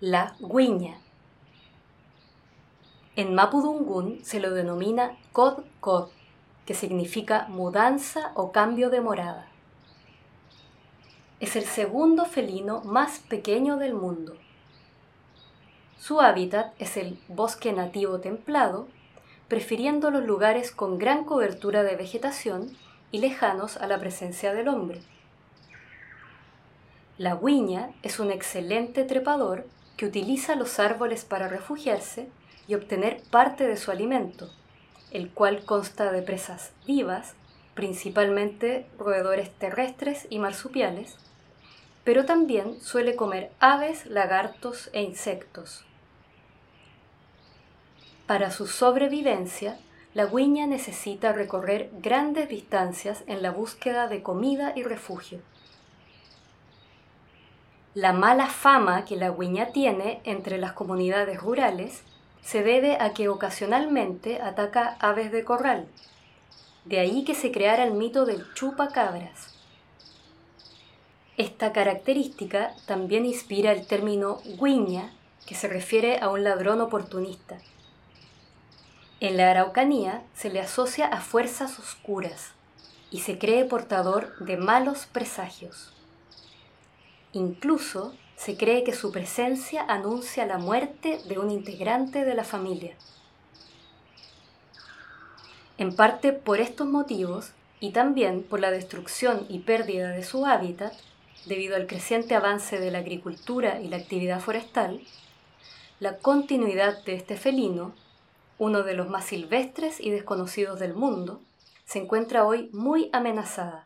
la guiña. En Mapudungun se lo denomina Kod Kod, que significa mudanza o cambio de morada. Es el segundo felino más pequeño del mundo. Su hábitat es el bosque nativo templado, prefiriendo los lugares con gran cobertura de vegetación y lejanos a la presencia del hombre. La guiña es un excelente trepador que utiliza los árboles para refugiarse y obtener parte de su alimento, el cual consta de presas vivas, principalmente roedores terrestres y marsupiales, pero también suele comer aves, lagartos e insectos. Para su sobrevivencia, la guiña necesita recorrer grandes distancias en la búsqueda de comida y refugio. La mala fama que la guiña tiene entre las comunidades rurales se debe a que ocasionalmente ataca aves de corral. De ahí que se creara el mito del chupacabras. Esta característica también inspira el término guiña, que se refiere a un ladrón oportunista. En la Araucanía se le asocia a fuerzas oscuras y se cree portador de malos presagios. Incluso se cree que su presencia anuncia la muerte de un integrante de la familia. En parte por estos motivos y también por la destrucción y pérdida de su hábitat, debido al creciente avance de la agricultura y la actividad forestal, la continuidad de este felino, uno de los más silvestres y desconocidos del mundo, se encuentra hoy muy amenazada.